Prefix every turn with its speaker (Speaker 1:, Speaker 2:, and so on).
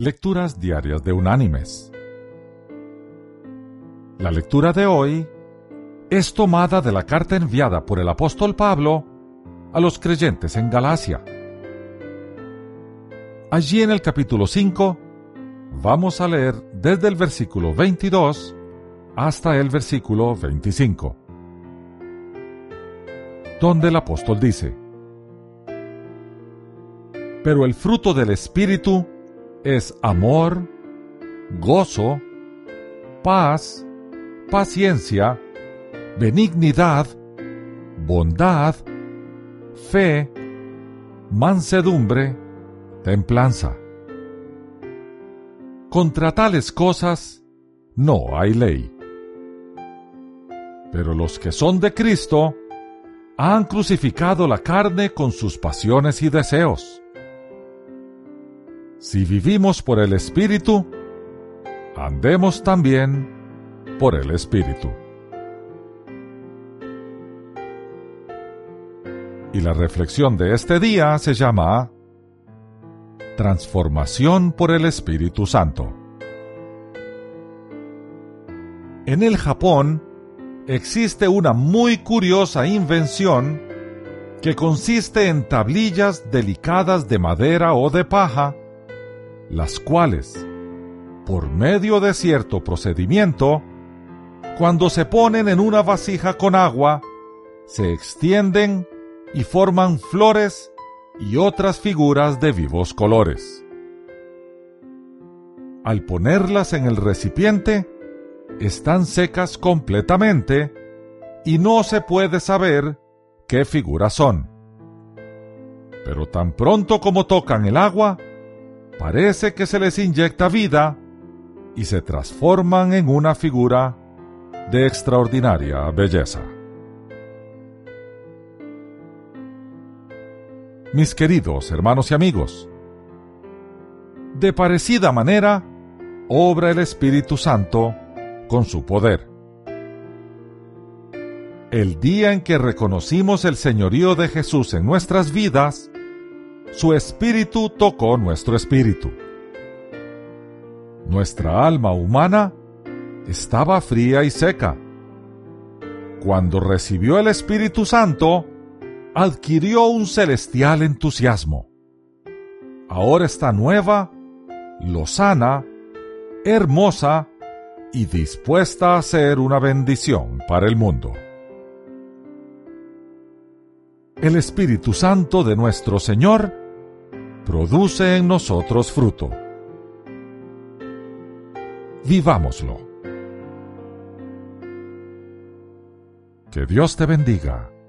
Speaker 1: Lecturas Diarias de Unánimes. La lectura de hoy es tomada de la carta enviada por el apóstol Pablo a los creyentes en Galacia. Allí en el capítulo 5 vamos a leer desde el versículo 22 hasta el versículo 25, donde el apóstol dice, Pero el fruto del Espíritu es amor, gozo, paz, paciencia, benignidad, bondad, fe, mansedumbre, templanza. Contra tales cosas no hay ley. Pero los que son de Cristo han crucificado la carne con sus pasiones y deseos. Si vivimos por el Espíritu, andemos también por el Espíritu. Y la reflexión de este día se llama Transformación por el Espíritu Santo. En el Japón existe una muy curiosa invención que consiste en tablillas delicadas de madera o de paja las cuales, por medio de cierto procedimiento, cuando se ponen en una vasija con agua, se extienden y forman flores y otras figuras de vivos colores. Al ponerlas en el recipiente, están secas completamente y no se puede saber qué figuras son. Pero tan pronto como tocan el agua, parece que se les inyecta vida y se transforman en una figura de extraordinaria belleza. Mis queridos hermanos y amigos, de parecida manera, obra el Espíritu Santo con su poder. El día en que reconocimos el señorío de Jesús en nuestras vidas, su espíritu tocó nuestro espíritu. Nuestra alma humana estaba fría y seca. Cuando recibió el Espíritu Santo, adquirió un celestial entusiasmo. Ahora está nueva, lozana, hermosa y dispuesta a ser una bendición para el mundo. El Espíritu Santo de nuestro Señor produce en nosotros fruto. Vivámoslo. Que Dios te bendiga.